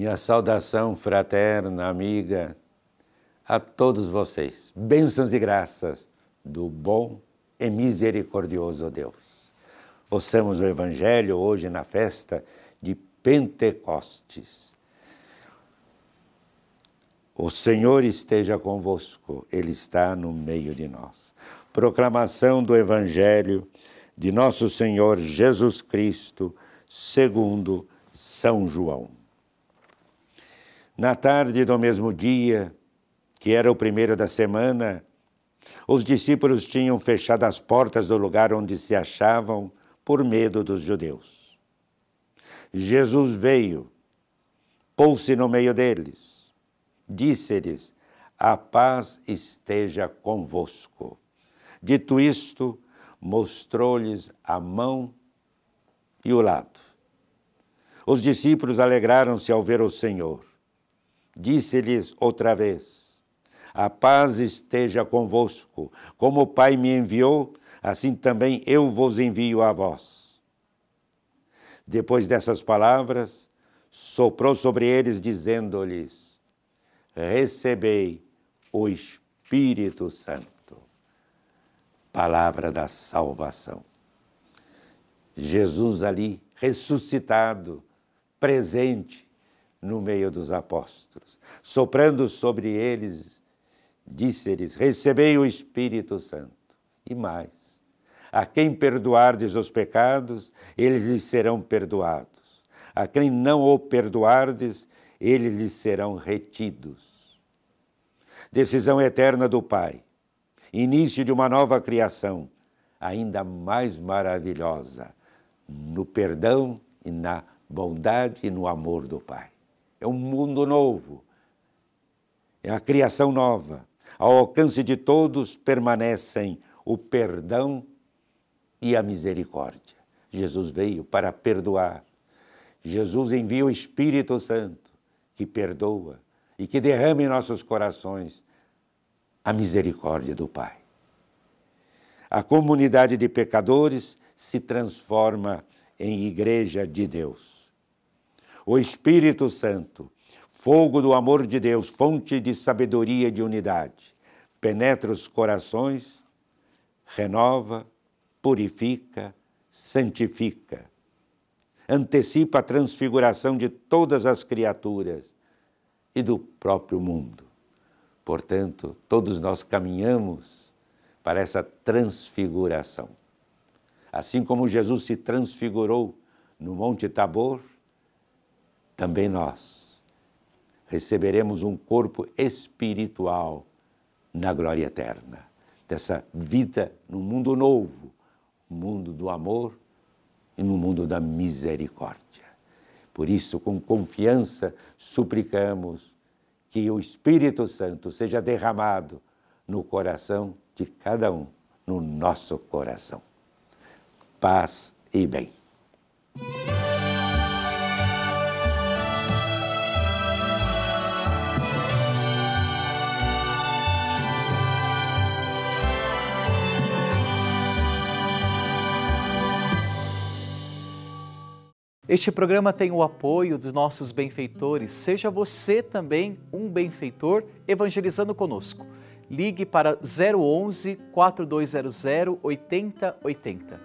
Minha saudação fraterna, amiga, a todos vocês. Bênçãos e graças do bom e misericordioso Deus. Ouçamos o Evangelho hoje na festa de Pentecostes. O Senhor esteja convosco, Ele está no meio de nós. Proclamação do Evangelho de Nosso Senhor Jesus Cristo, segundo São João. Na tarde do mesmo dia, que era o primeiro da semana, os discípulos tinham fechado as portas do lugar onde se achavam por medo dos judeus. Jesus veio, pôs-se no meio deles, disse-lhes: A paz esteja convosco. Dito isto, mostrou-lhes a mão e o lado. Os discípulos alegraram-se ao ver o Senhor. Disse-lhes outra vez: A paz esteja convosco. Como o Pai me enviou, assim também eu vos envio a vós. Depois dessas palavras, soprou sobre eles, dizendo-lhes: Recebei o Espírito Santo. Palavra da salvação. Jesus ali, ressuscitado, presente, no meio dos apóstolos. Soprando sobre eles, disse-lhes: Recebei o Espírito Santo. E mais: A quem perdoardes os pecados, eles lhes serão perdoados. A quem não o perdoardes, eles lhes serão retidos. Decisão eterna do Pai, início de uma nova criação, ainda mais maravilhosa, no perdão e na bondade e no amor do Pai é um mundo novo, é a criação nova. Ao alcance de todos permanecem o perdão e a misericórdia. Jesus veio para perdoar. Jesus envia o Espírito Santo que perdoa e que derrama em nossos corações a misericórdia do Pai. A comunidade de pecadores se transforma em igreja de Deus o Espírito Santo, fogo do amor de Deus, fonte de sabedoria e de unidade, penetra os corações, renova, purifica, santifica, antecipa a transfiguração de todas as criaturas e do próprio mundo. Portanto, todos nós caminhamos para essa transfiguração. Assim como Jesus se transfigurou no Monte Tabor, também nós receberemos um corpo espiritual na glória eterna, dessa vida no mundo novo, mundo do amor e no mundo da misericórdia. Por isso, com confiança, suplicamos que o Espírito Santo seja derramado no coração de cada um, no nosso coração. Paz e bem. Este programa tem o apoio dos nossos benfeitores. Seja você também um benfeitor evangelizando conosco. Ligue para 011 4200 8080.